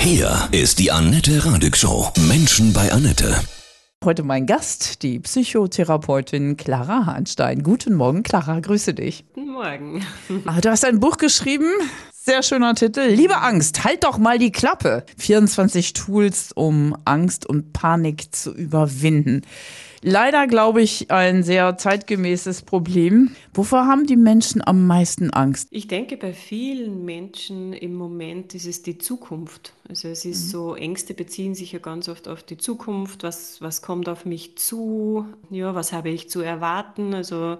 Hier ist die Annette Radig Show. Menschen bei Annette. Heute mein Gast, die Psychotherapeutin Clara Hahnstein. Guten Morgen, Clara, grüße dich. Guten Morgen. Ah, Du hast ein Buch geschrieben, sehr schöner Titel. Liebe Angst, halt doch mal die Klappe. 24 Tools, um Angst und Panik zu überwinden. Leider, glaube ich, ein sehr zeitgemäßes Problem. Wovor haben die Menschen am meisten Angst? Ich denke, bei vielen Menschen im Moment ist es die Zukunft. Also es ist so, Ängste beziehen sich ja ganz oft auf die Zukunft. Was, was kommt auf mich zu? Ja, was habe ich zu erwarten? Also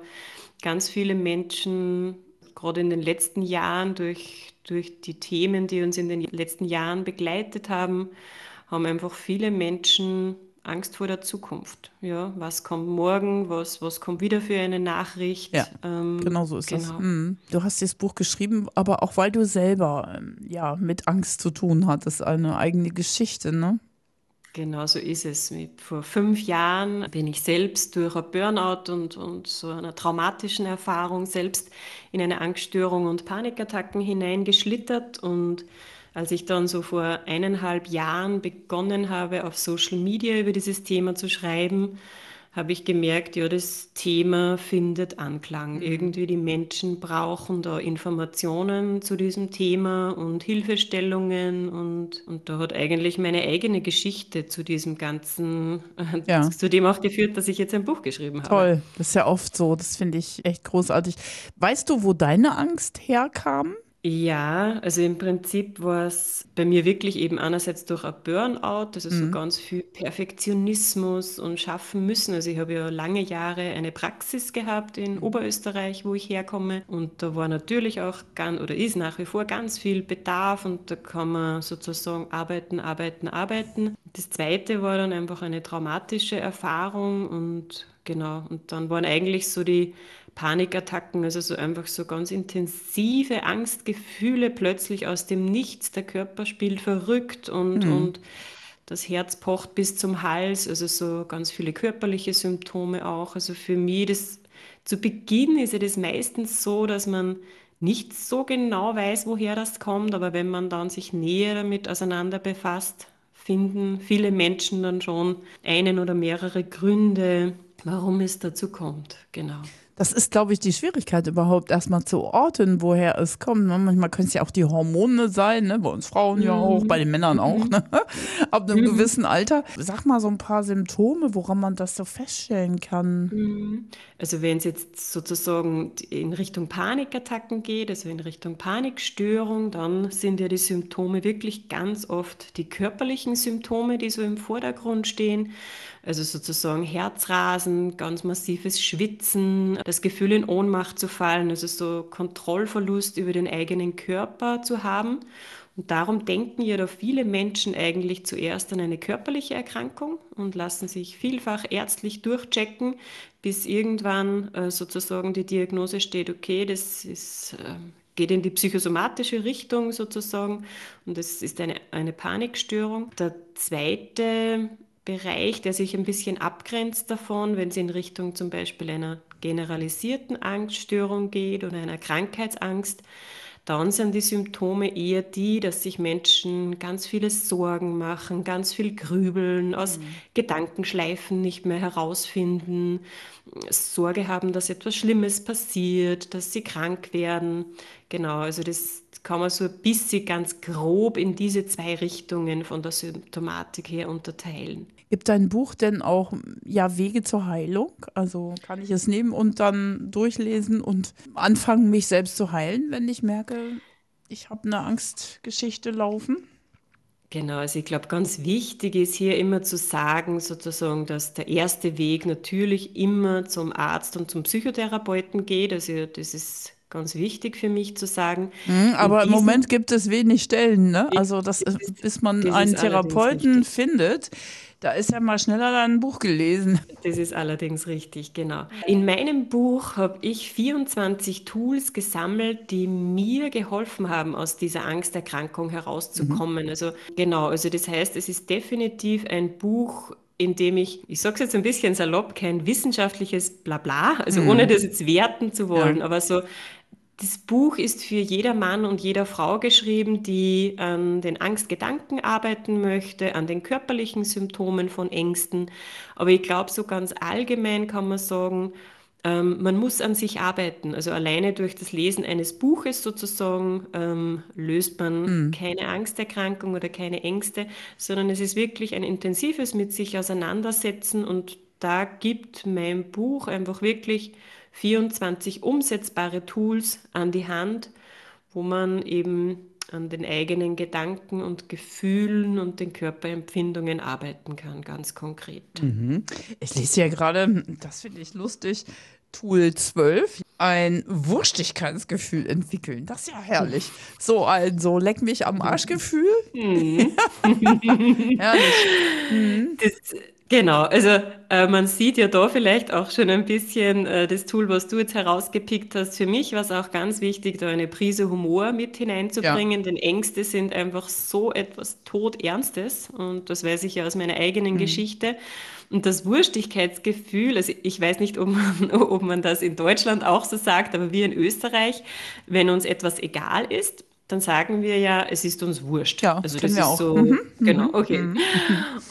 ganz viele Menschen, gerade in den letzten Jahren, durch, durch die Themen, die uns in den letzten Jahren begleitet haben, haben einfach viele Menschen Angst vor der Zukunft. Ja, was kommt morgen? Was, was kommt wieder für eine Nachricht? Ja, Ähm, Genau so ist das. genau. Mhm. Du hast dieses Buch geschrieben, aber auch weil du selber ähm, ja, mit Angst zu tun hattest, eine eigene Geschichte, ne? Genau so ist es. Mit, vor fünf Jahren bin ich selbst durch ein Burnout und, und so einer traumatischen Erfahrung selbst in eine Angststörung und Panikattacken hineingeschlittert. Und als ich dann so vor eineinhalb Jahren begonnen habe, auf Social Media über dieses Thema zu schreiben, habe ich gemerkt, ja, das Thema findet Anklang. Irgendwie die Menschen brauchen da Informationen zu diesem Thema und Hilfestellungen und, und da hat eigentlich meine eigene Geschichte zu diesem Ganzen, äh, Ja. zu dem auch geführt, dass ich jetzt ein Buch geschrieben habe. Toll, das ist ja oft so. Das finde ich echt großartig. Weißt du, wo deine Angst herkam? Ja, also im Prinzip war es bei mir wirklich eben einerseits durch ein Burnout, also so ganz viel Perfektionismus und schaffen müssen. Also ich habe ja lange Jahre eine Praxis gehabt in Oberösterreich, wo ich herkomme. Und da war natürlich auch ganz, oder ist nach wie vor ganz viel Bedarf und da kann man sozusagen arbeiten, arbeiten, arbeiten. Das zweite war dann einfach eine traumatische Erfahrung und genau, und dann waren eigentlich so die Panikattacken, also so einfach so ganz intensive Angstgefühle plötzlich aus dem Nichts. Der Körper spielt verrückt und, und das Herz pocht bis zum Hals, also so ganz viele körperliche Symptome auch. Also für mich, das, zu Beginn ist ja das meistens so, dass man nicht so genau weiß, woher das kommt, aber wenn man dann sich näher damit auseinander befasst, finden viele Menschen dann schon einen oder mehrere Gründe, warum es dazu kommt. Genau. Das ist, glaube ich, die Schwierigkeit überhaupt erstmal zu orten, woher es kommt. ne? Manchmal können es ja auch die Hormone sein, ne? bei uns Frauen ja auch, bei den Männern auch, ne? ab einem gewissen Alter. Sag mal so ein paar Symptome, woran man das so feststellen kann. Also wenn es jetzt sozusagen in Richtung Panikattacken geht, also in Richtung Panikstörung, dann sind ja die Symptome wirklich ganz oft die körperlichen Symptome, die so im Vordergrund stehen. Also sozusagen Herzrasen, ganz massives Schwitzen, das Gefühl in Ohnmacht zu fallen, also so Kontrollverlust über den eigenen Körper zu haben. Und darum denken ja da viele Menschen eigentlich zuerst an eine körperliche Erkrankung und lassen sich vielfach ärztlich durchchecken, bis irgendwann äh, sozusagen die Diagnose steht, okay, das ist, äh, geht in die psychosomatische Richtung sozusagen und das ist eine, eine Panikstörung. Der zweite Bereich, der sich ein bisschen abgrenzt davon, wenn es in Richtung zum Beispiel einer generalisierten Angststörung geht oder einer Krankheitsangst, dann sind die Symptome eher die, dass sich Menschen ganz viele Sorgen machen, ganz viel grübeln, aus Gedankenschleifen nicht mehr herausfinden, Sorge haben, dass etwas Schlimmes passiert, dass sie krank werden. Genau, also das kann man so ein bisschen ganz grob in diese zwei Richtungen von der Symptomatik her unterteilen. Gibt dein Buch denn auch ja Wege zur Heilung? Also kann ich es nehmen und dann durchlesen und anfangen, mich selbst zu heilen, wenn ich merke, ich habe eine Angstgeschichte laufen? Genau, also ich glaube, ganz wichtig ist hier immer zu sagen, sozusagen, dass der erste Weg natürlich immer zum Arzt und zum Psychotherapeuten geht. Also das ist ganz wichtig für mich zu sagen. Mhm, aber im Moment gibt es wenig Stellen, ne? Also das, bis man einen Therapeuten findet, da ist ja mal schneller dann ein Buch gelesen. Das ist allerdings richtig, genau. In meinem Buch habe ich 24 Tools gesammelt, die mir geholfen haben, aus dieser Angsterkrankung herauszukommen. Also genau, also das heißt, es ist definitiv ein Buch, in dem ich, ich sage es jetzt ein bisschen salopp, kein wissenschaftliches Blabla, also ohne das jetzt werten zu wollen, aber so Das Buch ist für jeder Mann und jeder Frau geschrieben, die an den Angstgedanken arbeiten möchte, an den körperlichen Symptomen von Ängsten. Aber ich glaube, so ganz allgemein kann man sagen, ähm, man muss an sich arbeiten. Also alleine durch das Lesen eines Buches sozusagen ähm, löst man mhm. keine Angsterkrankung oder keine Ängste, sondern es ist wirklich ein intensives mit sich auseinandersetzen und da gibt mein Buch einfach wirklich 24 umsetzbare Tools an die Hand, wo man eben an den eigenen Gedanken und Gefühlen und den Körperempfindungen arbeiten kann, ganz konkret. Mhm. Ich lese ja gerade, das finde ich lustig, Tool 12, ein Wurstigkeitsgefühl entwickeln. Das ist ja herrlich. So also, leck mich am Arschgefühl. Mhm. herrlich. Mhm. Das, Genau, also äh, man sieht ja da vielleicht auch schon ein bisschen äh, das Tool, was du jetzt herausgepickt hast. Für mich war es auch ganz wichtig, da eine Prise Humor mit hineinzubringen, ja. denn Ängste sind einfach so etwas Todernstes und das weiß ich ja aus meiner eigenen mhm. Geschichte. Und das Wurstigkeitsgefühl, also ich weiß nicht, ob man, ob man das in Deutschland auch so sagt, aber wir in Österreich, wenn uns etwas egal ist, dann sagen wir ja, es ist uns wurscht. Ja, also das ist auch. so, mhm. genau, mhm. okay. Mhm.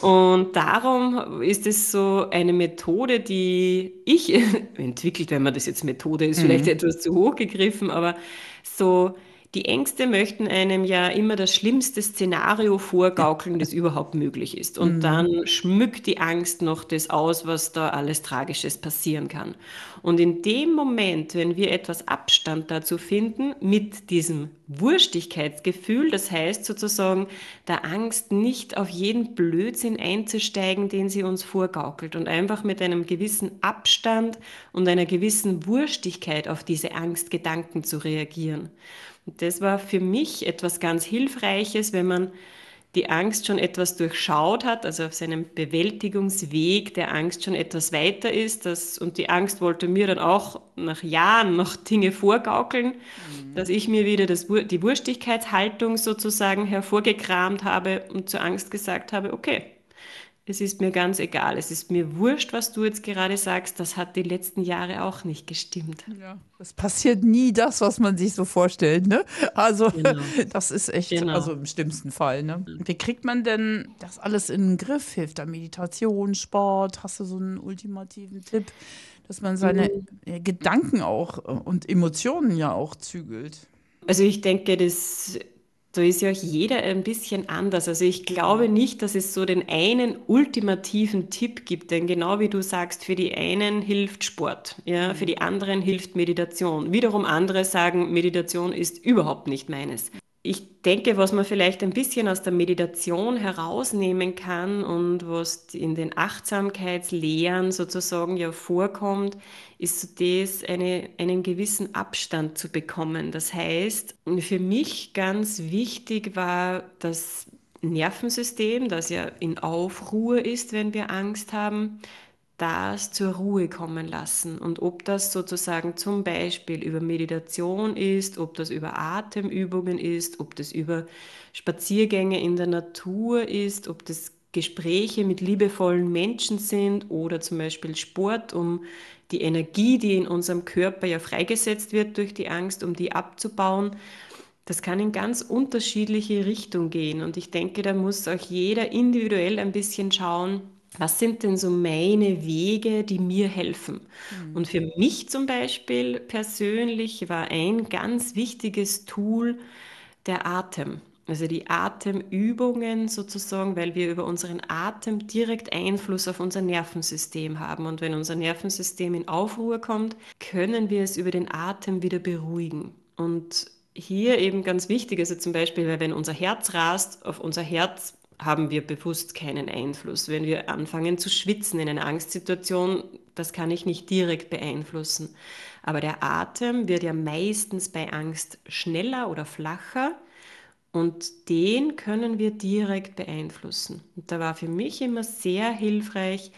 Und darum ist es so eine Methode, die ich entwickelt, wenn man das jetzt Methode ist, mhm. vielleicht etwas zu hoch gegriffen, aber so die Ängste möchten einem ja immer das schlimmste Szenario vorgaukeln, das überhaupt möglich ist. Und mhm. dann schmückt die Angst noch das aus, was da alles Tragisches passieren kann. Und in dem Moment, wenn wir etwas Abstand dazu finden, mit diesem Wurstigkeitsgefühl, das heißt sozusagen der Angst nicht auf jeden Blödsinn einzusteigen, den sie uns vorgaukelt und einfach mit einem gewissen Abstand und einer gewissen Wurstigkeit auf diese Angstgedanken zu reagieren. Das war für mich etwas ganz Hilfreiches, wenn man die Angst schon etwas durchschaut hat, also auf seinem Bewältigungsweg der Angst schon etwas weiter ist. Das, und die Angst wollte mir dann auch nach Jahren noch Dinge vorgaukeln, mhm. dass ich mir wieder das, die Wurstigkeitshaltung sozusagen hervorgekramt habe und zur Angst gesagt habe, okay, es ist mir ganz egal, es ist mir wurscht, was du jetzt gerade sagst, das hat die letzten Jahre auch nicht gestimmt. Ja, es passiert nie das, was man sich so vorstellt, ne? Also genau. das ist echt, genau. also im schlimmsten Fall, ne? Wie kriegt man denn das alles in den Griff? Hilft da Meditation, Sport? Hast du so einen ultimativen Tipp, dass man seine mhm. Gedanken auch äh, und Emotionen ja auch zügelt? Also ich denke, das da ist ja auch jeder ein bisschen anders. Also ich glaube nicht, dass es so den einen ultimativen Tipp gibt, denn genau wie du sagst, für die einen hilft Sport, ja, für die anderen hilft Meditation. Wiederum andere sagen, Meditation ist überhaupt nicht meines. Ich denke, was man vielleicht ein bisschen aus der Meditation herausnehmen kann und was in den Achtsamkeitslehren sozusagen ja vorkommt, ist so das, eine, einen gewissen Abstand zu bekommen. Das heißt, für mich ganz wichtig war das Nervensystem, das ja in Aufruhr ist, wenn wir Angst haben, das zur Ruhe kommen lassen. Und ob das sozusagen zum Beispiel über Meditation ist, ob das über Atemübungen ist, ob das über Spaziergänge in der Natur ist, ob das Gespräche mit liebevollen Menschen sind oder zum Beispiel Sport, um die Energie, die in unserem Körper ja freigesetzt wird durch die Angst, um die abzubauen. Das kann in ganz unterschiedliche Richtungen gehen. Und ich denke, da muss auch jeder individuell ein bisschen schauen, was sind denn so meine Wege, die mir helfen? Mhm. Und für mich zum Beispiel persönlich war ein ganz wichtiges Tool der Atem. Also die Atemübungen sozusagen, weil wir über unseren Atem direkt Einfluss auf unser Nervensystem haben. Und wenn unser Nervensystem in Aufruhr kommt, können wir es über den Atem wieder beruhigen. Und hier eben ganz wichtig, also zum Beispiel, weil wenn unser Herz rast, auf unser Herz haben wir bewusst keinen Einfluss. Wenn wir anfangen zu schwitzen in einer Angstsituation, das kann ich nicht direkt beeinflussen. Aber der Atem wird ja meistens bei Angst schneller oder flacher und den können wir direkt beeinflussen. Und da war für mich immer sehr hilfreich,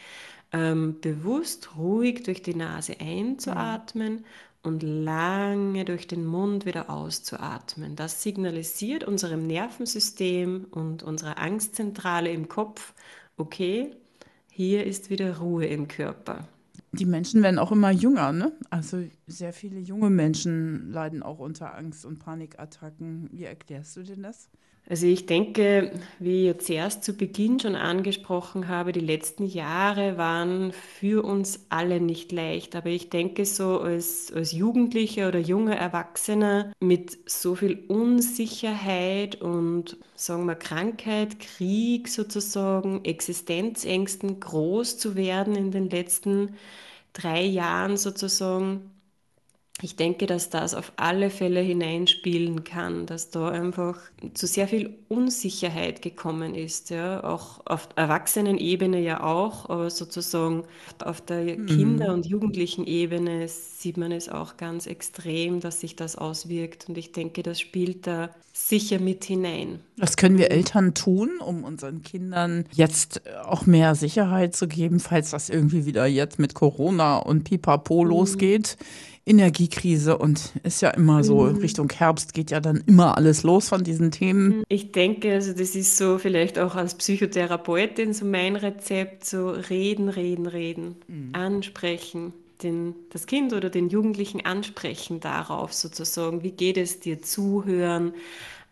ähm, bewusst ruhig durch die Nase einzuatmen und lange durch den Mund wieder auszuatmen. Das signalisiert unserem Nervensystem und unserer Angstzentrale im Kopf, okay, hier ist wieder Ruhe im Körper. die Menschen werden auch immer jünger, ne? Also sehr viele junge Menschen leiden auch unter Angst- und Panikattacken. Wie erklärst du denn das? Also ich denke, wie ich zuerst zu Beginn schon angesprochen habe, die letzten Jahre waren für uns alle nicht leicht. Aber ich denke so als, als Jugendlicher oder junger Erwachsener mit so viel Unsicherheit und sagen wir Krankheit, Krieg sozusagen, Existenzängsten groß zu werden in den letzten drei Jahren sozusagen, ich denke, dass das auf alle Fälle hineinspielen kann, dass da einfach zu sehr viel Unsicherheit gekommen ist, ja, auch auf Erwachsenenebene ja auch, aber sozusagen auf der mhm. Kinder- und Jugendlichen-Ebene sieht man es auch ganz extrem, dass sich das auswirkt und ich denke, das spielt da sicher mit hinein. Was können wir Eltern tun, um unseren Kindern jetzt auch mehr Sicherheit zu geben, falls das irgendwie wieder jetzt mit Corona und Pipapo mhm. losgeht? Energiekrise und ist ja immer so, mhm. Richtung Herbst geht ja dann immer alles los von diesen Themen. Ich denke, also das ist so vielleicht auch als Psychotherapeutin so mein Rezept, so reden, reden, reden, mhm. ansprechen. Den, das Kind oder den Jugendlichen ansprechen darauf sozusagen, wie geht es dir, zuhören,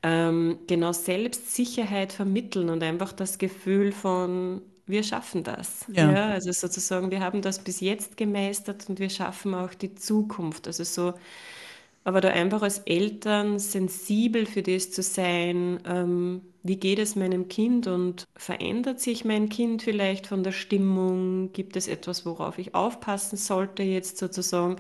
ähm, genau Selbstsicherheit vermitteln und einfach das Gefühl von wir schaffen das. Ja. ja. Also sozusagen, wir haben das bis jetzt gemeistert und wir schaffen auch die Zukunft. Also so, aber da einfach als Eltern sensibel für das zu sein, ähm, wie geht es meinem Kind und verändert sich mein Kind vielleicht von der Stimmung? Gibt es etwas, worauf ich aufpassen sollte jetzt sozusagen?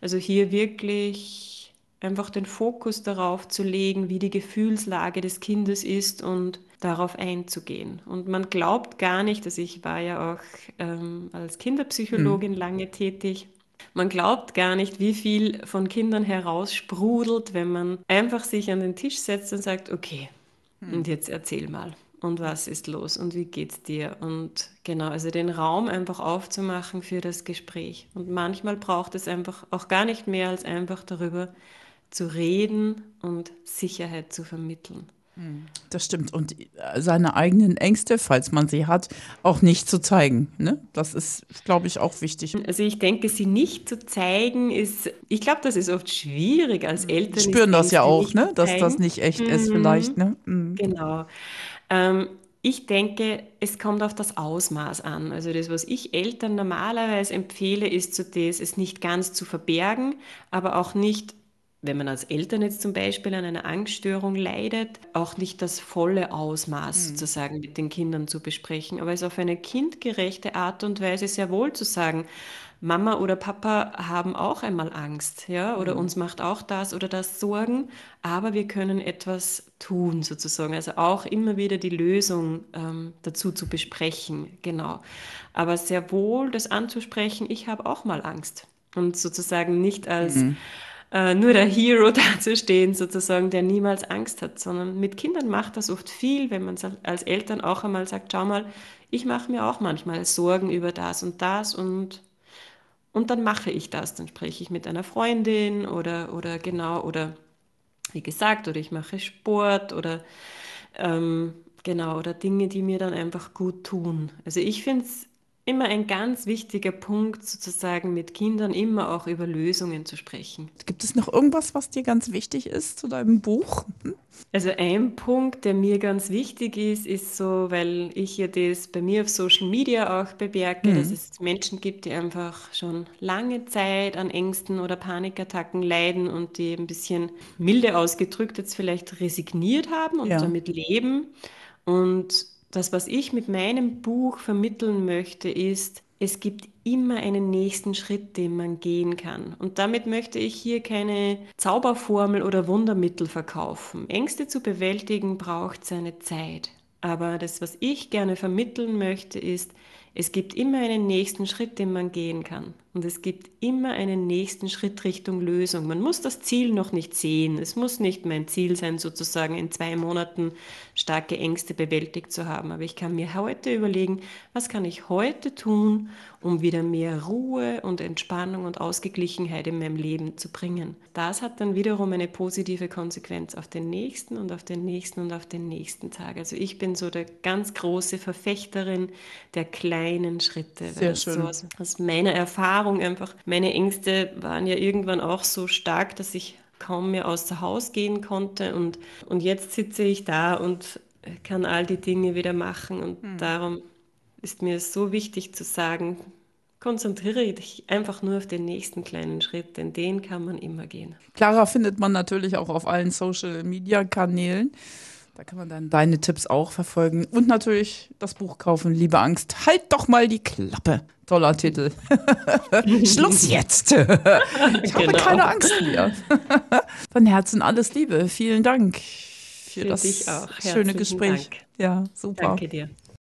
Also hier wirklich einfach den Fokus darauf zu legen, wie die Gefühlslage des Kindes ist und darauf einzugehen. Und man glaubt gar nicht, also ich war ja auch ähm, als Kinderpsychologin mhm. lange tätig, man glaubt gar nicht, wie viel von Kindern heraussprudelt, wenn man einfach sich an den Tisch setzt und sagt, okay, mhm. und jetzt erzähl mal. Und was ist los und wie geht's dir? Und genau, also den Raum einfach aufzumachen für das Gespräch. Und manchmal braucht es einfach auch gar nicht mehr als einfach darüber zu reden und Sicherheit zu vermitteln. Das stimmt. Und seine eigenen Ängste, falls man sie hat, auch nicht zu zeigen. Ne? Das ist, glaube ich, auch wichtig. Also ich denke, sie nicht zu zeigen ist, ich glaube, das ist oft schwierig als Eltern. Spüren das ja auch, ne? dass das nicht echt mhm. ist vielleicht. Ne? Mhm. Genau. Ähm, ich denke, es kommt auf das Ausmaß an. Also das, was ich Eltern normalerweise empfehle, ist so das, es nicht ganz zu verbergen, aber auch nicht wenn man als Eltern jetzt zum Beispiel an einer Angststörung leidet, auch nicht das volle Ausmaß mhm. sozusagen mit den Kindern zu besprechen, aber es auf eine kindgerechte Art und Weise sehr wohl zu sagen, Mama oder Papa haben auch einmal Angst, ja, oder mhm. uns macht auch das oder das Sorgen, aber wir können etwas tun sozusagen. Also auch immer wieder die Lösung ähm, dazu zu besprechen, genau. Aber sehr wohl das anzusprechen, ich habe auch mal Angst und sozusagen nicht als mhm äh, nur der Hero dazustehen, sozusagen, der niemals Angst hat, sondern mit Kindern macht das oft viel, wenn man als Eltern auch einmal sagt, schau mal, ich mache mir auch manchmal Sorgen über das und das und, und dann mache ich das. Dann spreche ich mit einer Freundin oder, oder genau, oder wie gesagt, oder ich mache Sport oder ähm, genau, oder Dinge, die mir dann einfach gut tun. Also ich finde es immer ein ganz wichtiger Punkt, sozusagen mit Kindern immer auch über Lösungen zu sprechen. Gibt es noch irgendwas, was dir ganz wichtig ist zu deinem Buch? Hm? Also ein Punkt, der mir ganz wichtig ist, ist so, weil ich ja das bei mir auf Social Media auch bemerke, mhm. dass es Menschen gibt, die einfach schon lange Zeit an Ängsten oder Panikattacken leiden und die ein bisschen milde ausgedrückt jetzt vielleicht resigniert haben und ja. damit leben. Und das, was ich mit meinem Buch vermitteln möchte, ist, es gibt immer einen nächsten Schritt, den man gehen kann. Und damit möchte ich hier keine Zauberformel oder Wundermittel verkaufen. Ängste zu bewältigen braucht seine Zeit. Aber das, was ich gerne vermitteln möchte, ist, es gibt immer einen nächsten Schritt, den man gehen kann. Und es gibt immer einen nächsten Schritt Richtung Lösung. Man muss das Ziel noch nicht sehen. Es muss nicht mein Ziel sein, sozusagen in zwei Monaten starke Ängste bewältigt zu haben. Aber ich kann mir heute überlegen, was kann ich heute tun, um wieder mehr Ruhe und Entspannung und Ausgeglichenheit in meinem Leben zu bringen. Das hat dann wiederum eine positive Konsequenz auf den nächsten und auf den nächsten und auf den nächsten Tag. Also ich bin so der ganz große Verfechterin der kleinen kleinen Schritte. Sehr schön. So aus, aus meiner Erfahrung einfach, meine Ängste waren ja irgendwann auch so stark, dass ich kaum mehr außer Haus gehen konnte. Und, und jetzt sitze ich da und kann all die Dinge wieder machen. Und hm. darum ist mir so wichtig zu sagen, konzentriere dich einfach nur auf den nächsten kleinen Schritt, denn den kann man immer gehen. Clara findet man natürlich auch auf allen Social-Media-Kanälen. Da kann man dann deine Tipps auch verfolgen. Und natürlich das Buch kaufen, Liebe Angst. Halt doch mal die Klappe. Toller Titel. Schluss jetzt. ich habe genau. keine Angst mehr. Von Herzen alles Liebe. Vielen Dank für, für das schöne Gespräch. Dank. Ja, super. Danke dir.